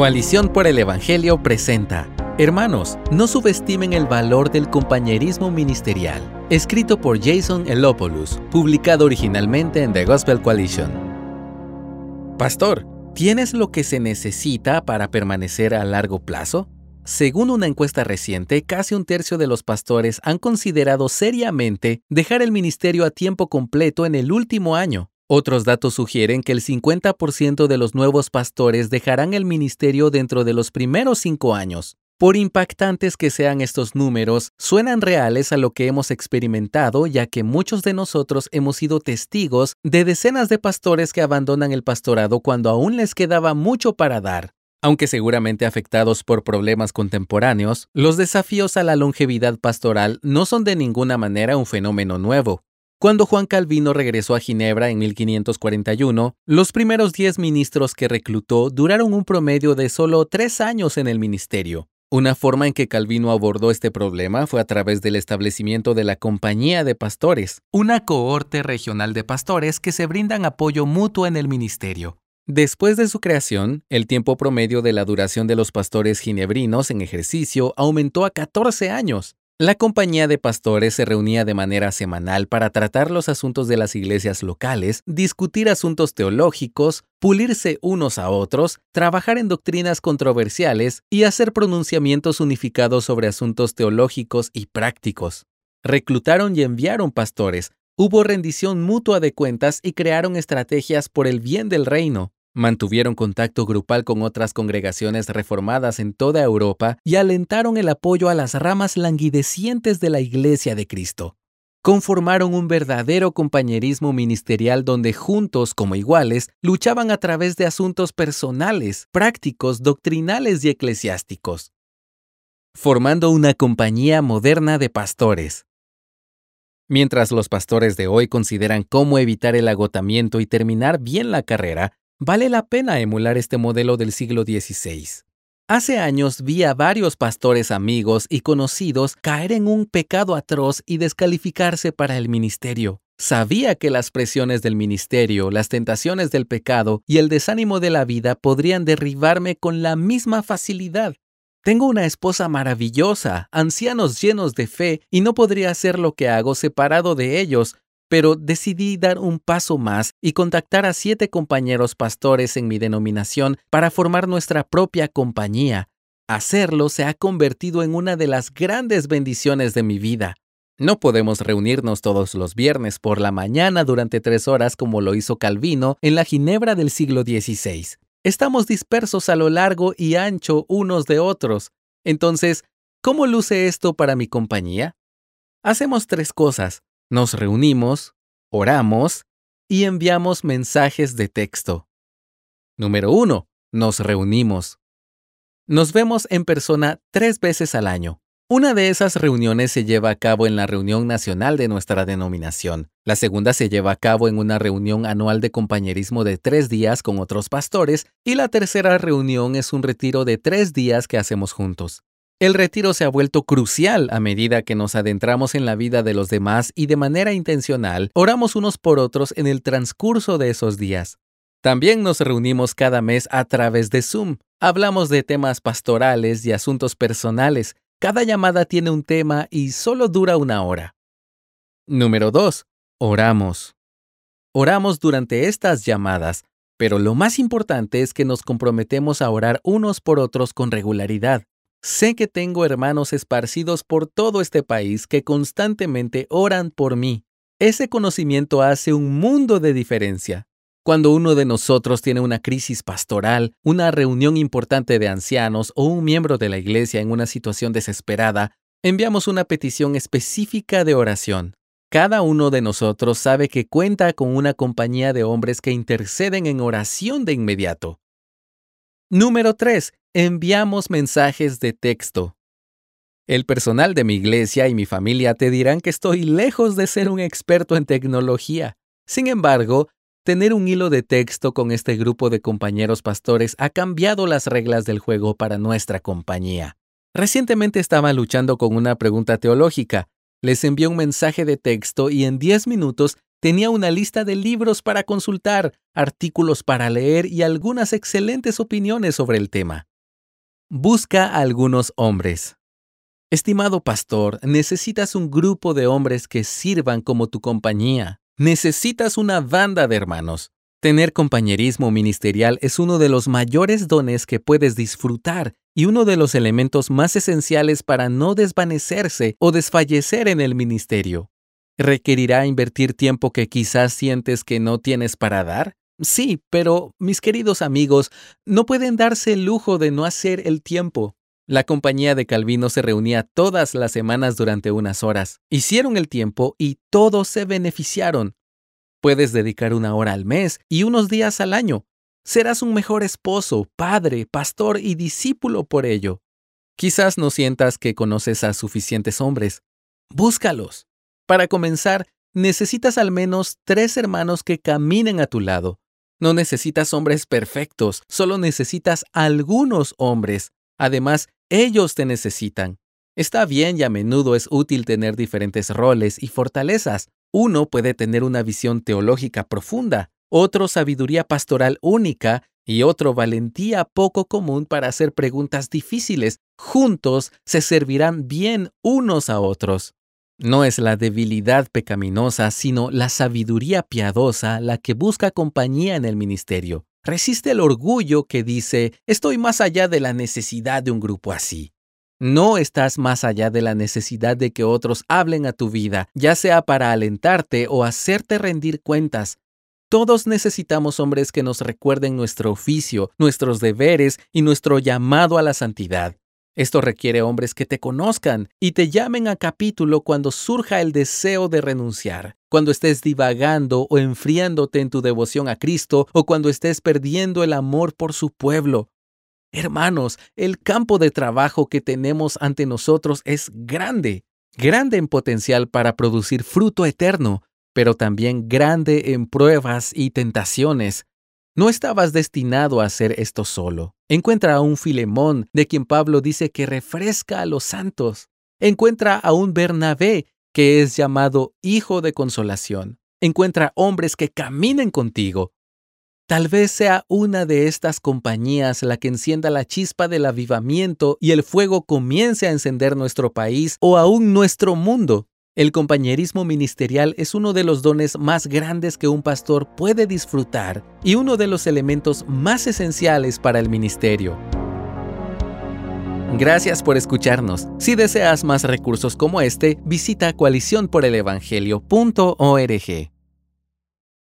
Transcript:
Coalición por el Evangelio presenta Hermanos, no subestimen el valor del compañerismo ministerial. Escrito por Jason Elopoulos, publicado originalmente en The Gospel Coalition. Pastor, ¿tienes lo que se necesita para permanecer a largo plazo? Según una encuesta reciente, casi un tercio de los pastores han considerado seriamente dejar el ministerio a tiempo completo en el último año. Otros datos sugieren que el 50% de los nuevos pastores dejarán el ministerio dentro de los primeros cinco años. Por impactantes que sean estos números, suenan reales a lo que hemos experimentado, ya que muchos de nosotros hemos sido testigos de decenas de pastores que abandonan el pastorado cuando aún les quedaba mucho para dar. Aunque seguramente afectados por problemas contemporáneos, los desafíos a la longevidad pastoral no son de ninguna manera un fenómeno nuevo. Cuando Juan Calvino regresó a Ginebra en 1541, los primeros diez ministros que reclutó duraron un promedio de solo tres años en el ministerio. Una forma en que Calvino abordó este problema fue a través del establecimiento de la Compañía de Pastores, una cohorte regional de pastores que se brindan apoyo mutuo en el ministerio. Después de su creación, el tiempo promedio de la duración de los pastores ginebrinos en ejercicio aumentó a 14 años. La compañía de pastores se reunía de manera semanal para tratar los asuntos de las iglesias locales, discutir asuntos teológicos, pulirse unos a otros, trabajar en doctrinas controversiales y hacer pronunciamientos unificados sobre asuntos teológicos y prácticos. Reclutaron y enviaron pastores, hubo rendición mutua de cuentas y crearon estrategias por el bien del reino. Mantuvieron contacto grupal con otras congregaciones reformadas en toda Europa y alentaron el apoyo a las ramas languidecientes de la Iglesia de Cristo. Conformaron un verdadero compañerismo ministerial donde juntos, como iguales, luchaban a través de asuntos personales, prácticos, doctrinales y eclesiásticos. Formando una compañía moderna de pastores. Mientras los pastores de hoy consideran cómo evitar el agotamiento y terminar bien la carrera, Vale la pena emular este modelo del siglo XVI. Hace años vi a varios pastores amigos y conocidos caer en un pecado atroz y descalificarse para el ministerio. Sabía que las presiones del ministerio, las tentaciones del pecado y el desánimo de la vida podrían derribarme con la misma facilidad. Tengo una esposa maravillosa, ancianos llenos de fe, y no podría hacer lo que hago separado de ellos, pero decidí dar un paso más y contactar a siete compañeros pastores en mi denominación para formar nuestra propia compañía. Hacerlo se ha convertido en una de las grandes bendiciones de mi vida. No podemos reunirnos todos los viernes por la mañana durante tres horas como lo hizo Calvino en la Ginebra del siglo XVI. Estamos dispersos a lo largo y ancho unos de otros. Entonces, ¿cómo luce esto para mi compañía? Hacemos tres cosas. Nos reunimos, oramos y enviamos mensajes de texto. Número 1. Nos reunimos. Nos vemos en persona tres veces al año. Una de esas reuniones se lleva a cabo en la reunión nacional de nuestra denominación. La segunda se lleva a cabo en una reunión anual de compañerismo de tres días con otros pastores y la tercera reunión es un retiro de tres días que hacemos juntos. El retiro se ha vuelto crucial a medida que nos adentramos en la vida de los demás y de manera intencional oramos unos por otros en el transcurso de esos días. También nos reunimos cada mes a través de Zoom. Hablamos de temas pastorales y asuntos personales. Cada llamada tiene un tema y solo dura una hora. Número 2. Oramos. Oramos durante estas llamadas, pero lo más importante es que nos comprometemos a orar unos por otros con regularidad. Sé que tengo hermanos esparcidos por todo este país que constantemente oran por mí. Ese conocimiento hace un mundo de diferencia. Cuando uno de nosotros tiene una crisis pastoral, una reunión importante de ancianos o un miembro de la iglesia en una situación desesperada, enviamos una petición específica de oración. Cada uno de nosotros sabe que cuenta con una compañía de hombres que interceden en oración de inmediato. Número 3 enviamos mensajes de texto. El personal de mi iglesia y mi familia te dirán que estoy lejos de ser un experto en tecnología. Sin embargo, tener un hilo de texto con este grupo de compañeros pastores ha cambiado las reglas del juego para nuestra compañía. Recientemente estaba luchando con una pregunta teológica. Les envié un mensaje de texto y en 10 minutos tenía una lista de libros para consultar, artículos para leer y algunas excelentes opiniones sobre el tema. Busca a algunos hombres. Estimado pastor, necesitas un grupo de hombres que sirvan como tu compañía. Necesitas una banda de hermanos. Tener compañerismo ministerial es uno de los mayores dones que puedes disfrutar y uno de los elementos más esenciales para no desvanecerse o desfallecer en el ministerio. ¿Requerirá invertir tiempo que quizás sientes que no tienes para dar? Sí, pero mis queridos amigos, no pueden darse el lujo de no hacer el tiempo. La compañía de Calvino se reunía todas las semanas durante unas horas. Hicieron el tiempo y todos se beneficiaron. Puedes dedicar una hora al mes y unos días al año. Serás un mejor esposo, padre, pastor y discípulo por ello. Quizás no sientas que conoces a suficientes hombres. Búscalos. Para comenzar, necesitas al menos tres hermanos que caminen a tu lado. No necesitas hombres perfectos, solo necesitas algunos hombres. Además, ellos te necesitan. Está bien y a menudo es útil tener diferentes roles y fortalezas. Uno puede tener una visión teológica profunda, otro sabiduría pastoral única y otro valentía poco común para hacer preguntas difíciles. Juntos se servirán bien unos a otros. No es la debilidad pecaminosa, sino la sabiduría piadosa la que busca compañía en el ministerio. Resiste el orgullo que dice, estoy más allá de la necesidad de un grupo así. No estás más allá de la necesidad de que otros hablen a tu vida, ya sea para alentarte o hacerte rendir cuentas. Todos necesitamos hombres que nos recuerden nuestro oficio, nuestros deberes y nuestro llamado a la santidad. Esto requiere hombres que te conozcan y te llamen a capítulo cuando surja el deseo de renunciar, cuando estés divagando o enfriándote en tu devoción a Cristo o cuando estés perdiendo el amor por su pueblo. Hermanos, el campo de trabajo que tenemos ante nosotros es grande, grande en potencial para producir fruto eterno, pero también grande en pruebas y tentaciones, no estabas destinado a hacer esto solo. Encuentra a un Filemón, de quien Pablo dice que refresca a los santos. Encuentra a un Bernabé, que es llamado hijo de consolación. Encuentra hombres que caminen contigo. Tal vez sea una de estas compañías la que encienda la chispa del avivamiento y el fuego comience a encender nuestro país o aún nuestro mundo. El compañerismo ministerial es uno de los dones más grandes que un pastor puede disfrutar y uno de los elementos más esenciales para el ministerio. Gracias por escucharnos. Si deseas más recursos como este, visita coaliciónporelevangelio.org.